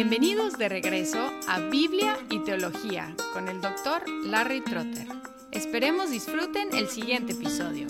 Bienvenidos de regreso a Biblia y Teología con el doctor Larry Trotter. Esperemos disfruten el siguiente episodio.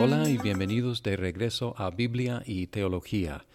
Hola y bienvenidos de regreso a Biblia y Teología.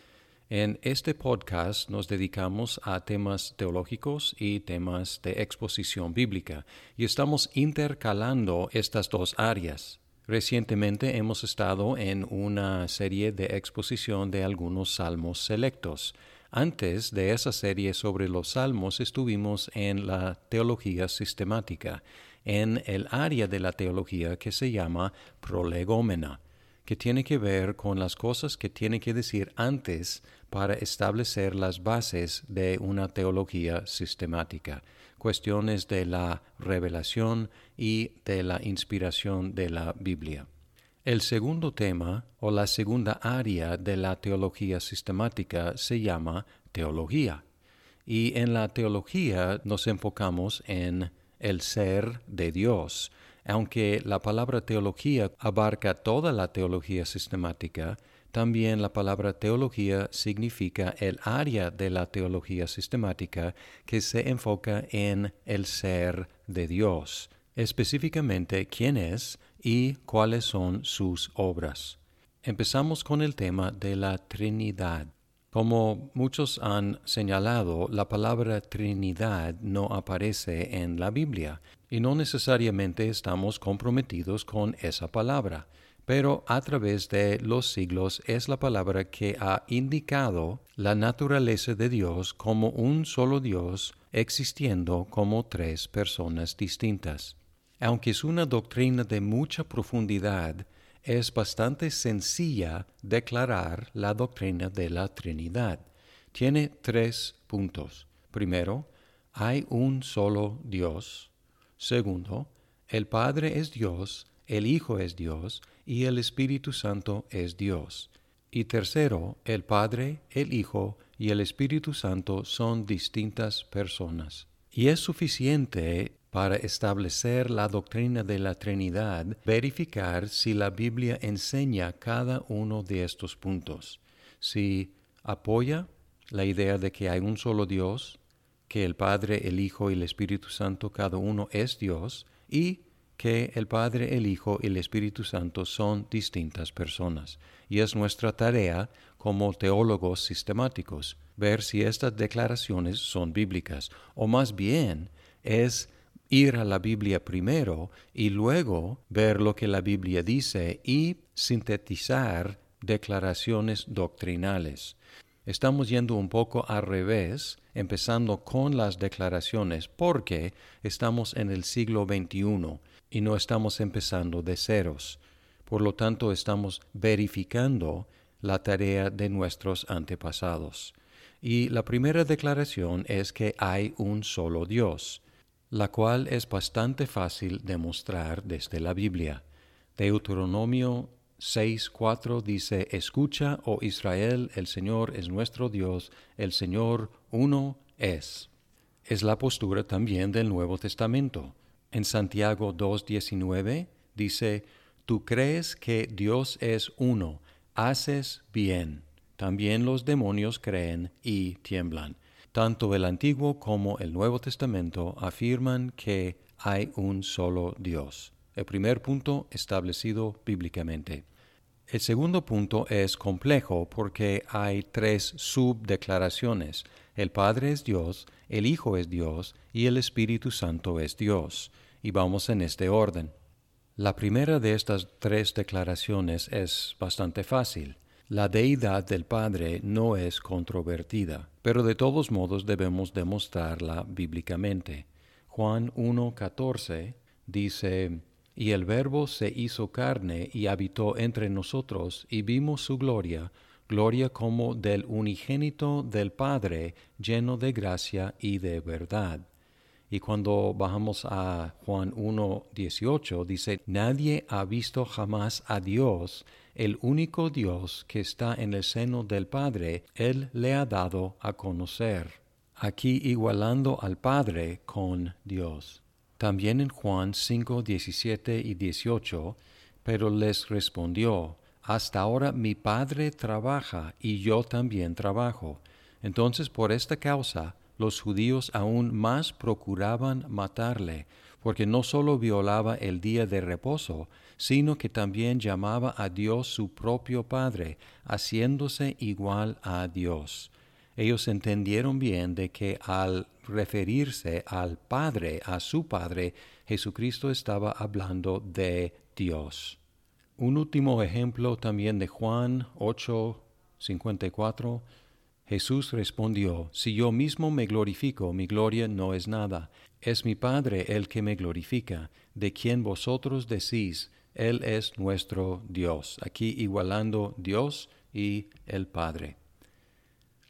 En este podcast nos dedicamos a temas teológicos y temas de exposición bíblica y estamos intercalando estas dos áreas. Recientemente hemos estado en una serie de exposición de algunos salmos selectos. Antes de esa serie sobre los salmos estuvimos en la teología sistemática, en el área de la teología que se llama prolegómena, que tiene que ver con las cosas que tiene que decir antes para establecer las bases de una teología sistemática cuestiones de la revelación y de la inspiración de la Biblia. El segundo tema o la segunda área de la teología sistemática se llama teología. Y en la teología nos enfocamos en el ser de Dios. Aunque la palabra teología abarca toda la teología sistemática, también la palabra teología significa el área de la teología sistemática que se enfoca en el ser de Dios, específicamente quién es y cuáles son sus obras. Empezamos con el tema de la Trinidad. Como muchos han señalado, la palabra Trinidad no aparece en la Biblia y no necesariamente estamos comprometidos con esa palabra pero a través de los siglos es la palabra que ha indicado la naturaleza de Dios como un solo Dios existiendo como tres personas distintas. Aunque es una doctrina de mucha profundidad, es bastante sencilla declarar la doctrina de la Trinidad. Tiene tres puntos. Primero, hay un solo Dios. Segundo, el Padre es Dios, el Hijo es Dios y el Espíritu Santo es Dios. Y tercero, el Padre, el Hijo y el Espíritu Santo son distintas personas. Y es suficiente para establecer la doctrina de la Trinidad verificar si la Biblia enseña cada uno de estos puntos. Si apoya la idea de que hay un solo Dios, que el Padre, el Hijo y el Espíritu Santo cada uno es Dios, y que el Padre, el Hijo y el Espíritu Santo son distintas personas, y es nuestra tarea como teólogos sistemáticos ver si estas declaraciones son bíblicas, o más bien es ir a la Biblia primero y luego ver lo que la Biblia dice y sintetizar declaraciones doctrinales. Estamos yendo un poco al revés, empezando con las declaraciones, porque estamos en el siglo XXI y no estamos empezando de ceros. Por lo tanto, estamos verificando la tarea de nuestros antepasados. Y la primera declaración es que hay un solo Dios, la cual es bastante fácil demostrar desde la Biblia. Deuteronomio 6.4 dice, Escucha, oh Israel, el Señor es nuestro Dios, el Señor uno es. Es la postura también del Nuevo Testamento. En Santiago 2.19 dice, Tú crees que Dios es uno, haces bien. También los demonios creen y tiemblan. Tanto el Antiguo como el Nuevo Testamento afirman que hay un solo Dios. El primer punto establecido bíblicamente. El segundo punto es complejo porque hay tres subdeclaraciones. El Padre es Dios, el Hijo es Dios y el Espíritu Santo es Dios. Y vamos en este orden. La primera de estas tres declaraciones es bastante fácil. La deidad del Padre no es controvertida, pero de todos modos debemos demostrarla bíblicamente. Juan 1.14 dice, y el Verbo se hizo carne y habitó entre nosotros, y vimos su gloria, gloria como del unigénito del Padre, lleno de gracia y de verdad. Y cuando bajamos a Juan 1.18, dice, Nadie ha visto jamás a Dios, el único Dios que está en el seno del Padre, Él le ha dado a conocer. Aquí igualando al Padre con Dios. También en Juan 5, 17 y 18, pero les respondió, hasta ahora mi Padre trabaja y yo también trabajo. Entonces por esta causa los judíos aún más procuraban matarle, porque no sólo violaba el día de reposo, sino que también llamaba a Dios su propio Padre, haciéndose igual a Dios. Ellos entendieron bien de que al referirse al Padre, a su Padre, Jesucristo estaba hablando de Dios. Un último ejemplo también de Juan 8, 54. Jesús respondió, Si yo mismo me glorifico, mi gloria no es nada. Es mi Padre el que me glorifica, de quien vosotros decís, Él es nuestro Dios. Aquí igualando Dios y el Padre.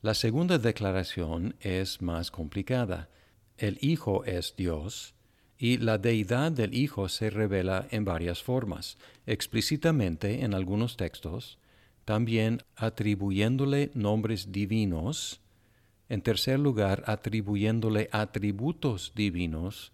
La segunda declaración es más complicada. El Hijo es Dios y la deidad del Hijo se revela en varias formas, explícitamente en algunos textos, también atribuyéndole nombres divinos, en tercer lugar, atribuyéndole atributos divinos,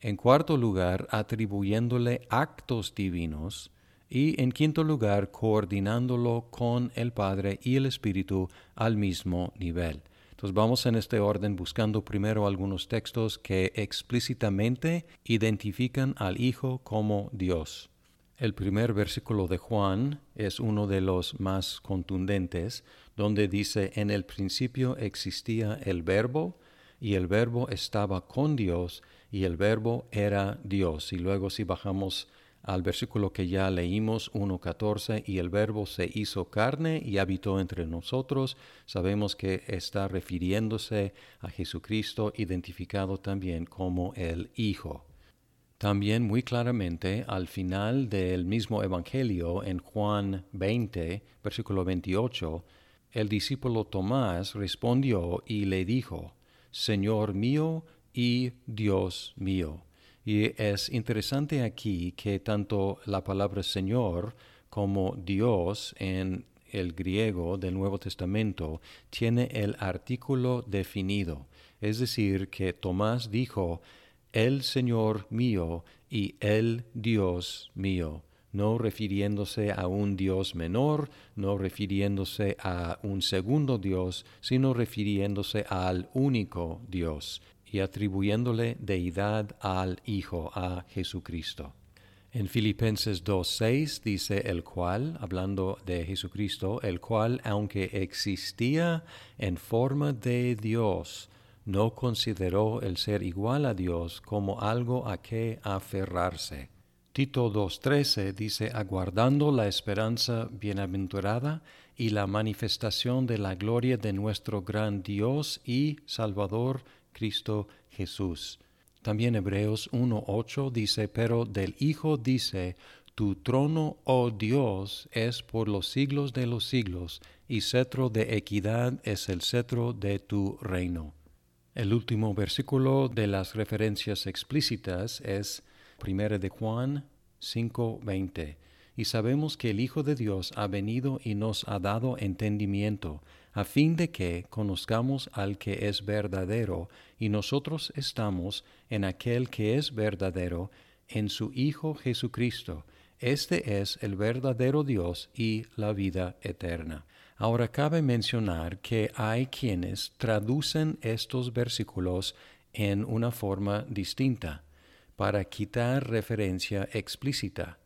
en cuarto lugar, atribuyéndole actos divinos, y en quinto lugar, coordinándolo con el Padre y el Espíritu al mismo nivel. Entonces vamos en este orden buscando primero algunos textos que explícitamente identifican al Hijo como Dios. El primer versículo de Juan es uno de los más contundentes, donde dice, en el principio existía el verbo, y el verbo estaba con Dios, y el verbo era Dios. Y luego si bajamos al versículo que ya leímos, 1.14, y el verbo se hizo carne y habitó entre nosotros, sabemos que está refiriéndose a Jesucristo, identificado también como el Hijo. También muy claramente al final del mismo Evangelio, en Juan 20, versículo 28, el discípulo Tomás respondió y le dijo, Señor mío y Dios mío. Y es interesante aquí que tanto la palabra Señor como Dios en el griego del Nuevo Testamento tiene el artículo definido. Es decir, que Tomás dijo, el Señor mío y el Dios mío, no refiriéndose a un Dios menor, no refiriéndose a un segundo Dios, sino refiriéndose al único Dios y atribuyéndole deidad al Hijo, a Jesucristo. En Filipenses 2.6 dice el cual, hablando de Jesucristo, el cual, aunque existía en forma de Dios, no consideró el ser igual a Dios como algo a que aferrarse. Tito 2.13 dice, aguardando la esperanza bienaventurada y la manifestación de la gloria de nuestro gran Dios y Salvador Cristo Jesús. También Hebreos 1.8 dice, pero del Hijo dice, tu trono, oh Dios, es por los siglos de los siglos, y cetro de equidad es el cetro de tu reino. El último versículo de las referencias explícitas es 1 de Juan 5:20. Y sabemos que el Hijo de Dios ha venido y nos ha dado entendimiento, a fin de que conozcamos al que es verdadero, y nosotros estamos en aquel que es verdadero, en su Hijo Jesucristo. Este es el verdadero Dios y la vida eterna. Ahora cabe mencionar que hay quienes traducen estos versículos en una forma distinta, para quitar referencia explícita.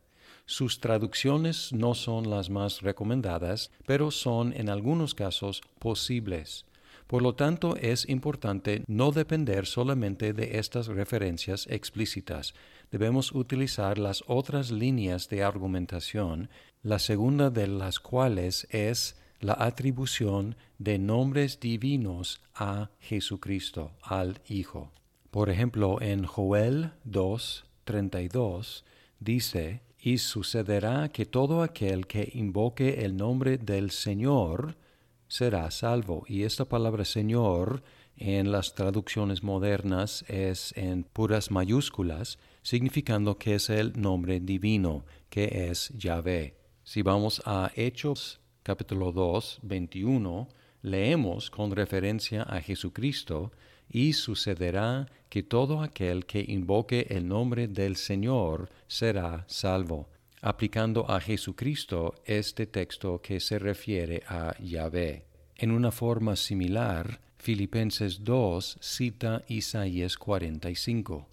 Sus traducciones no son las más recomendadas, pero son en algunos casos posibles. Por lo tanto, es importante no depender solamente de estas referencias explícitas. Debemos utilizar las otras líneas de argumentación, la segunda de las cuales es la atribución de nombres divinos a Jesucristo, al Hijo. Por ejemplo, en Joel 2, 32 dice, y sucederá que todo aquel que invoque el nombre del Señor será salvo. Y esta palabra Señor en las traducciones modernas es en puras mayúsculas, significando que es el nombre divino, que es Yahvé. Si vamos a Hechos capítulo 2, 21, leemos con referencia a Jesucristo, y sucederá que todo aquel que invoque el nombre del Señor será salvo. aplicando a Jesucristo este texto que se refiere a Yahvé. En una forma similar, Filipenses 2 cita Isaías 45.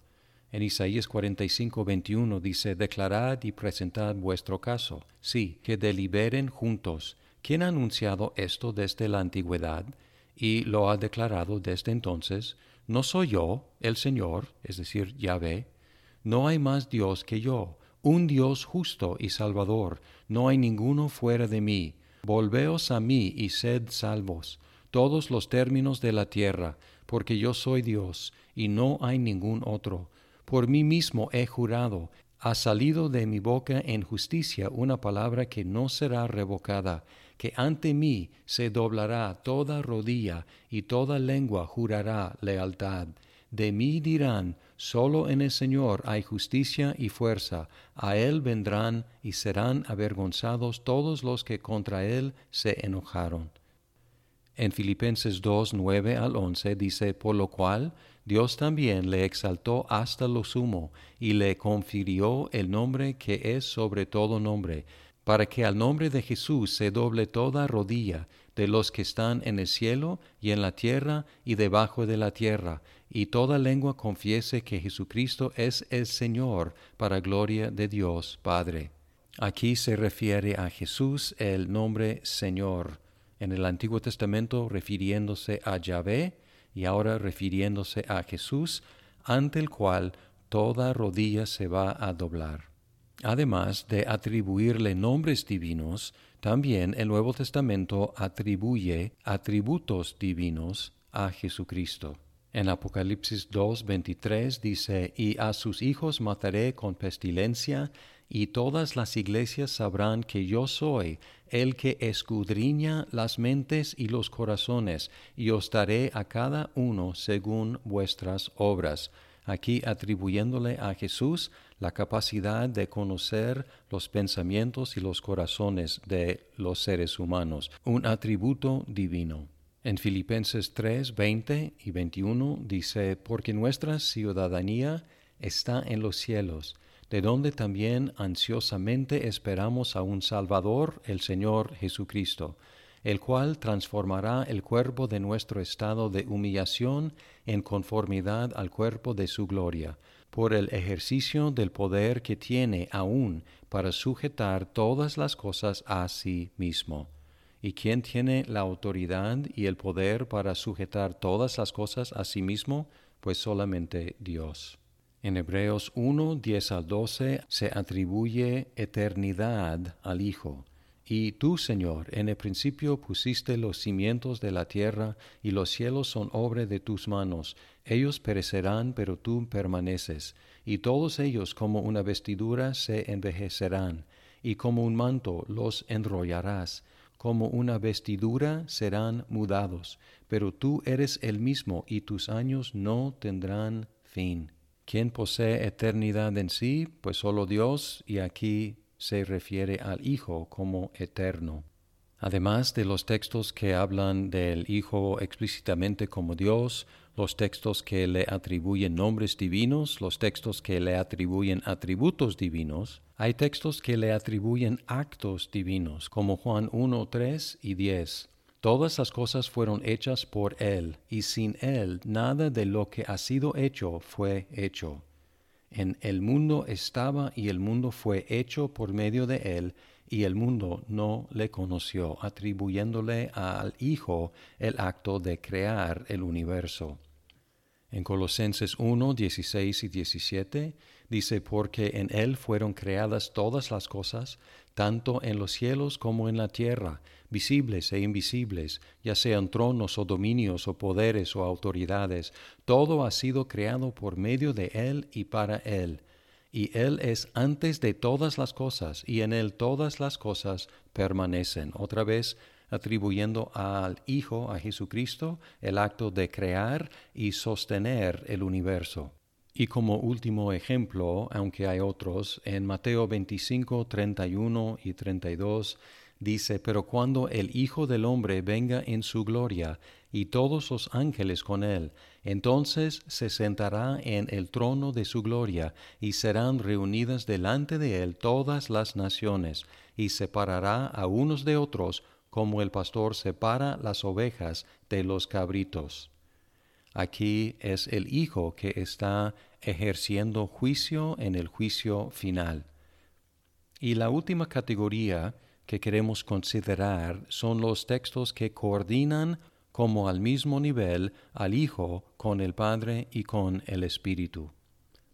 En Isaías 45, 21 dice, Declarad y presentad vuestro caso. Sí, que deliberen juntos. ¿Quién ha anunciado esto desde la antigüedad y lo ha declarado desde entonces? ¿No soy yo, el Señor, es decir, Yahvé? No hay más Dios que yo, un Dios justo y salvador, no hay ninguno fuera de mí. Volveos a mí y sed salvos, todos los términos de la tierra, porque yo soy Dios, y no hay ningún otro por mí mismo he jurado, ha salido de mi boca en justicia una palabra que no será revocada, que ante mí se doblará toda rodilla y toda lengua jurará lealtad. De mí dirán, solo en el Señor hay justicia y fuerza, a Él vendrán y serán avergonzados todos los que contra Él se enojaron. En Filipenses 2, 9 al 11 dice, por lo cual Dios también le exaltó hasta lo sumo y le confirió el nombre que es sobre todo nombre, para que al nombre de Jesús se doble toda rodilla de los que están en el cielo y en la tierra y debajo de la tierra, y toda lengua confiese que Jesucristo es el Señor para gloria de Dios Padre. Aquí se refiere a Jesús el nombre Señor, en el Antiguo Testamento refiriéndose a Yahvé, y ahora refiriéndose a Jesús, ante el cual toda rodilla se va a doblar. Además de atribuirle nombres divinos, también el Nuevo Testamento atribuye atributos divinos a Jesucristo. En Apocalipsis 2.23 dice, Y a sus hijos mataré con pestilencia, y todas las iglesias sabrán que yo soy el que escudriña las mentes y los corazones, y os daré a cada uno según vuestras obras. Aquí atribuyéndole a Jesús la capacidad de conocer los pensamientos y los corazones de los seres humanos, un atributo divino. En Filipenses 3, 20 y 21 dice, porque nuestra ciudadanía está en los cielos, de donde también ansiosamente esperamos a un Salvador, el Señor Jesucristo, el cual transformará el cuerpo de nuestro estado de humillación en conformidad al cuerpo de su gloria, por el ejercicio del poder que tiene aún para sujetar todas las cosas a sí mismo. ¿Y quién tiene la autoridad y el poder para sujetar todas las cosas a sí mismo? Pues solamente Dios. En Hebreos 1, 10 al 12 se atribuye eternidad al Hijo. Y tú, Señor, en el principio pusiste los cimientos de la tierra, y los cielos son obra de tus manos. Ellos perecerán, pero tú permaneces. Y todos ellos como una vestidura se envejecerán, y como un manto los enrollarás. Como una vestidura serán mudados, pero tú eres el mismo, y tus años no tendrán fin. ¿Quién posee eternidad en sí? Pues solo Dios y aquí se refiere al Hijo como eterno. Además de los textos que hablan del Hijo explícitamente como Dios, los textos que le atribuyen nombres divinos, los textos que le atribuyen atributos divinos, hay textos que le atribuyen actos divinos, como Juan 1, 3 y 10. Todas las cosas fueron hechas por Él, y sin Él nada de lo que ha sido hecho fue hecho. En el mundo estaba y el mundo fue hecho por medio de Él, y el mundo no le conoció, atribuyéndole al Hijo el acto de crear el universo. En Colosenses 1, 16 y 17 dice, porque en Él fueron creadas todas las cosas, tanto en los cielos como en la tierra, visibles e invisibles, ya sean tronos o dominios o poderes o autoridades, todo ha sido creado por medio de Él y para Él. Y Él es antes de todas las cosas, y en Él todas las cosas permanecen. Otra vez, atribuyendo al Hijo, a Jesucristo, el acto de crear y sostener el universo. Y como último ejemplo, aunque hay otros, en Mateo 25, 31 y 32 dice, Pero cuando el Hijo del Hombre venga en su gloria y todos los ángeles con él, Entonces se sentará en el trono de su gloria, y serán reunidas delante de él todas las naciones, y separará a unos de otros, como el pastor separa las ovejas de los cabritos. Aquí es el Hijo que está ejerciendo juicio en el juicio final. Y la última categoría que queremos considerar son los textos que coordinan como al mismo nivel al Hijo con el Padre y con el Espíritu.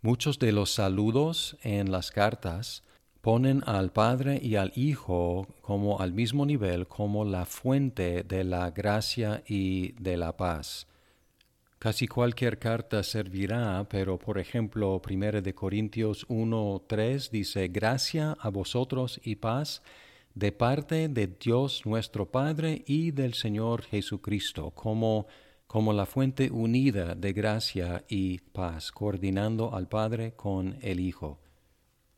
Muchos de los saludos en las cartas ponen al Padre y al Hijo como al mismo nivel como la fuente de la gracia y de la paz. Casi cualquier carta servirá, pero por ejemplo, 1 de Corintios 1:3 dice gracia a vosotros y paz de parte de Dios nuestro Padre y del Señor Jesucristo, como, como la fuente unida de gracia y paz, coordinando al Padre con el Hijo.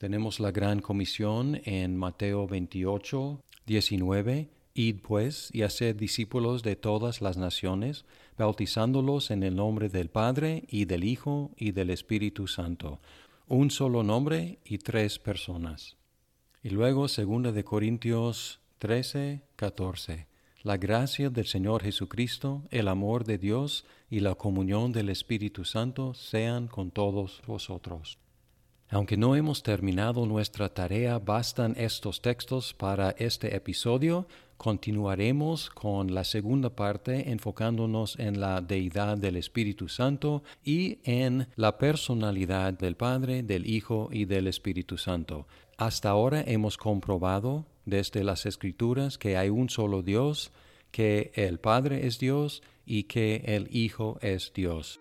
Tenemos la gran comisión en Mateo 28, 19. Id pues y haced discípulos de todas las naciones, bautizándolos en el nombre del Padre y del Hijo y del Espíritu Santo, un solo nombre y tres personas. Y luego, segunda de Corintios 13, 14. La gracia del Señor Jesucristo, el amor de Dios y la comunión del Espíritu Santo sean con todos vosotros. Aunque no hemos terminado nuestra tarea, bastan estos textos para este episodio. Continuaremos con la segunda parte enfocándonos en la deidad del Espíritu Santo y en la personalidad del Padre, del Hijo y del Espíritu Santo. Hasta ahora hemos comprobado desde las Escrituras que hay un solo Dios, que el Padre es Dios y que el Hijo es Dios.